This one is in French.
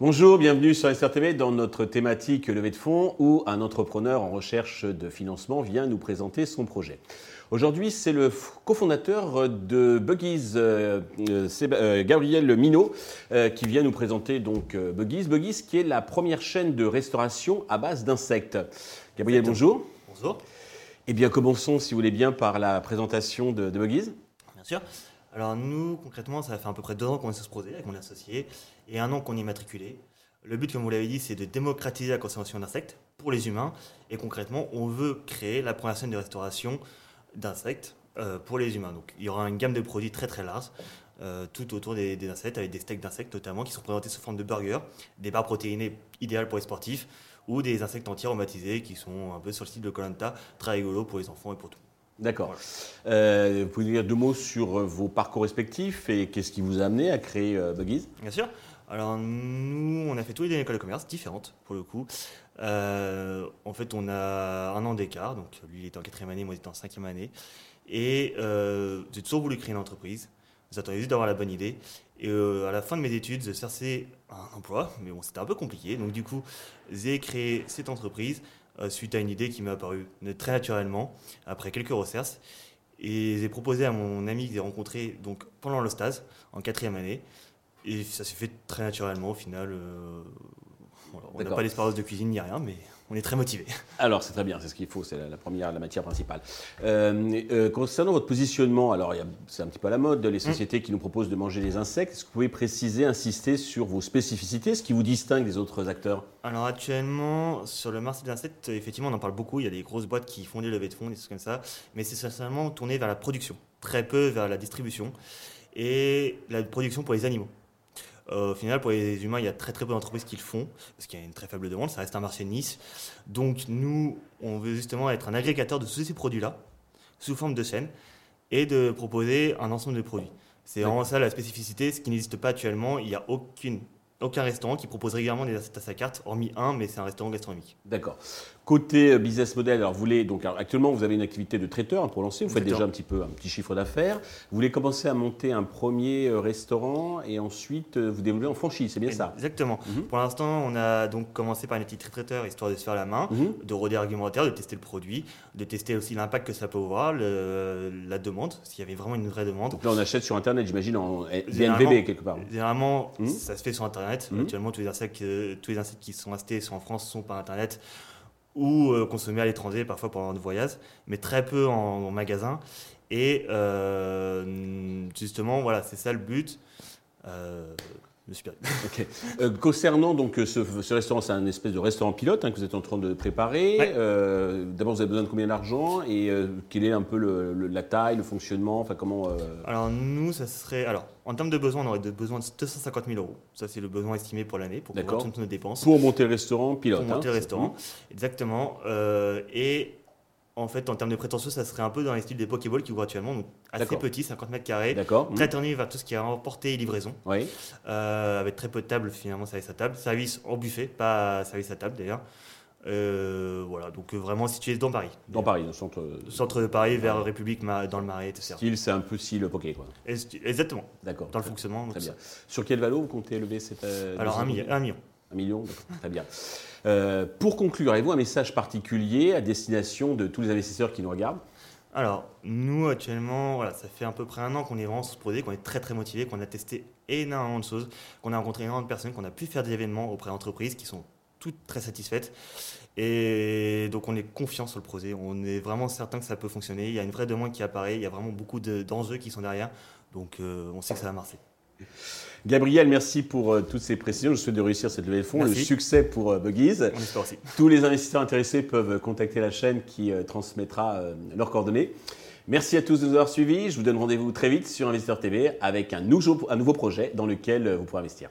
Bonjour, bienvenue sur SRTV dans notre thématique levée de fonds où un entrepreneur en recherche de financement vient nous présenter son projet. Aujourd'hui, c'est le cofondateur de Buggies, euh, euh, euh, Gabriel Minot, qui vient nous présenter donc Buggies. Buggies qui est la première chaîne de restauration à base d'insectes. Gabriel, bonjour. Bonjour. Eh bien, commençons, si vous voulez bien, par la présentation de, de Buggies. Bien sûr. Alors nous, concrètement, ça fait à peu près deux ans qu'on est sur ce projet avec mon associé et un an qu'on est matriculé. Le but, comme vous l'avez dit, c'est de démocratiser la consommation d'insectes pour les humains. Et concrètement, on veut créer la première chaîne de restauration d'insectes euh, pour les humains. Donc il y aura une gamme de produits très très large. Euh, tout autour des, insectes, avec des steaks d'insectes notamment, qui sont présentés sous forme de burgers, des barres protéinées idéales pour les sportifs, ou des insectes entiers aromatisés qui sont un peu sur le style de Colanta, très rigolo pour les enfants et pour tout. D'accord. Euh, vous pouvez dire deux mots sur euh, vos parcours respectifs et qu'est-ce qui vous a amené à créer euh, Buggies Bien sûr. Alors nous, on a fait tous les deux une école de commerce, différentes pour le coup. en fait, on a un an d'écart, donc lui il était en quatrième année, moi j'étais en cinquième année. Et j'ai toujours voulu créer une entreprise. J'attendais juste d'avoir la bonne idée. Et à la fin de mes études, je cherchais un emploi, mais bon, c'était un peu compliqué. Donc du coup, j'ai créé cette entreprise euh, suite à une idée qui m'est apparue très naturellement après quelques recherches. Et j'ai proposé à mon ami que j'ai rencontré donc, pendant le stage, en quatrième année. Et ça s'est fait très naturellement au final. Euh, on n'a pas d'expérience de cuisine ni rien, mais on est très motivé. Alors c'est très bien, c'est ce qu'il faut, c'est la, première, la matière principale. Euh, euh, concernant votre positionnement, alors c'est un petit peu à la mode, les mm. sociétés qui nous proposent de manger des insectes. Est-ce que vous pouvez préciser, insister sur vos spécificités, ce qui vous distingue des autres acteurs? Alors actuellement, sur le marché des insectes, effectivement, on en parle beaucoup. Il y a des grosses boîtes qui font des levées de fonds, des choses comme ça, mais c'est essentiellement tourné vers la production, très peu vers la distribution et la production pour les animaux. Euh, au final, pour les humains, il y a très très peu d'entreprises qui le font, parce qu'il y a une très faible demande, ça reste un marché de niche. Donc nous, on veut justement être un agrégateur de tous ces produits-là, sous forme de chaîne, et de proposer un ensemble de produits. C'est vraiment ça la spécificité, ce qui n'existe pas actuellement. Il n'y a aucune aucun restaurant qui propose régulièrement des assiettes à sa carte, hormis un, mais c'est un restaurant gastronomique. D'accord. Côté euh, business model, alors vous voulez donc actuellement vous avez une activité de traiteur hein, pour lancer, vous faites déjà un petit peu un petit chiffre d'affaires. Vous voulez commencer à monter un premier euh, restaurant et ensuite euh, vous développer en franchise, c'est bien ça? Exactement. Mhm. Pour l'instant, on a donc commencé par une de traiteur histoire de se faire la main, mhm. de rôder argumentaire, de tester le produit, de tester aussi l'impact que ça peut avoir, la demande, s'il y avait vraiment une vraie demande. Donc là on achète sur internet, j'imagine en VNVB quelque part. Généralement, mhm. ça se fait sur internet. Actuellement, tous les insectes, tous les insectes qui sont achetés sont en France sont par internet ou euh, consommés à l'étranger, parfois pendant de voyage, mais très peu en, magasin. Et euh, justement, voilà, c'est ça le but. Euh. Euh, concernant donc euh, ce, restaurant, c'est un espèce de restaurant pilote hein, que vous êtes en train de préparer. Euh, d'abord, vous avez besoin de combien d'argent et quelle est un peu la taille, le fonctionnement, enfin comment Alors nous, ça serait alors en termes de besoins, on aurait besoin de 250 000 euros. Ça, c'est le besoin estimé pour l'année pour couvrir toutes nos dépenses. Pour monter le restaurant pilote. Pour monter le hein, restaurant, exactement. et en fait, en termes de prétention, ça serait un peu dans les styles des Pokéballs qui ouvrent actuellement, donc assez petit, 50 mètres carrés. D'accord. Très tourné vers tout ce qui est emporté et livraison. Oui. Euh, avec très peu de tables, finalement, service à table. Service en buffet, pas service à table d'ailleurs. Euh, voilà, donc euh, vraiment situé dans Paris. Dans Paris, au centre. centre de Paris, vers République, dans le Marais, etc. Style, c'est un peu si le Poké, quoi. Exactement. D'accord. Dans le fonctionnement. Très bien. Sur quel valo vous comptez élever cette. Alors, un, million. Un million. Très bien. Euh, pour conclure, avez-vous un message particulier à destination de tous les investisseurs qui nous regardent? Alors, nous, actuellement, voilà, ça fait à peu près un an qu'on est vraiment sur ce projet, qu'on est très très motivé, qu'on a testé énormément de choses, qu'on a rencontré énormément de personnes, qu'on a pu faire des événements auprès d'entreprises qui sont toutes très satisfaites. Et donc, on est confiant sur le projet. On est vraiment certain que ça peut fonctionner. Il y a une vraie demande qui apparaît. Il y a vraiment beaucoup d'enjeux qui sont derrière. Donc, euh, on sait que ça va marcher. Gabriel, merci pour euh, toutes ces précisions. Je souhaite de réussir cette levée de fonds. Le succès pour euh, Buggies. Tous les investisseurs intéressés peuvent contacter la chaîne qui euh, transmettra leurs coordonnées. Merci à tous de nous avoir suivis. Je vous donne rendez-vous très vite sur Investisseur TV avec un nouveau, un nouveau projet dans lequel vous pourrez investir.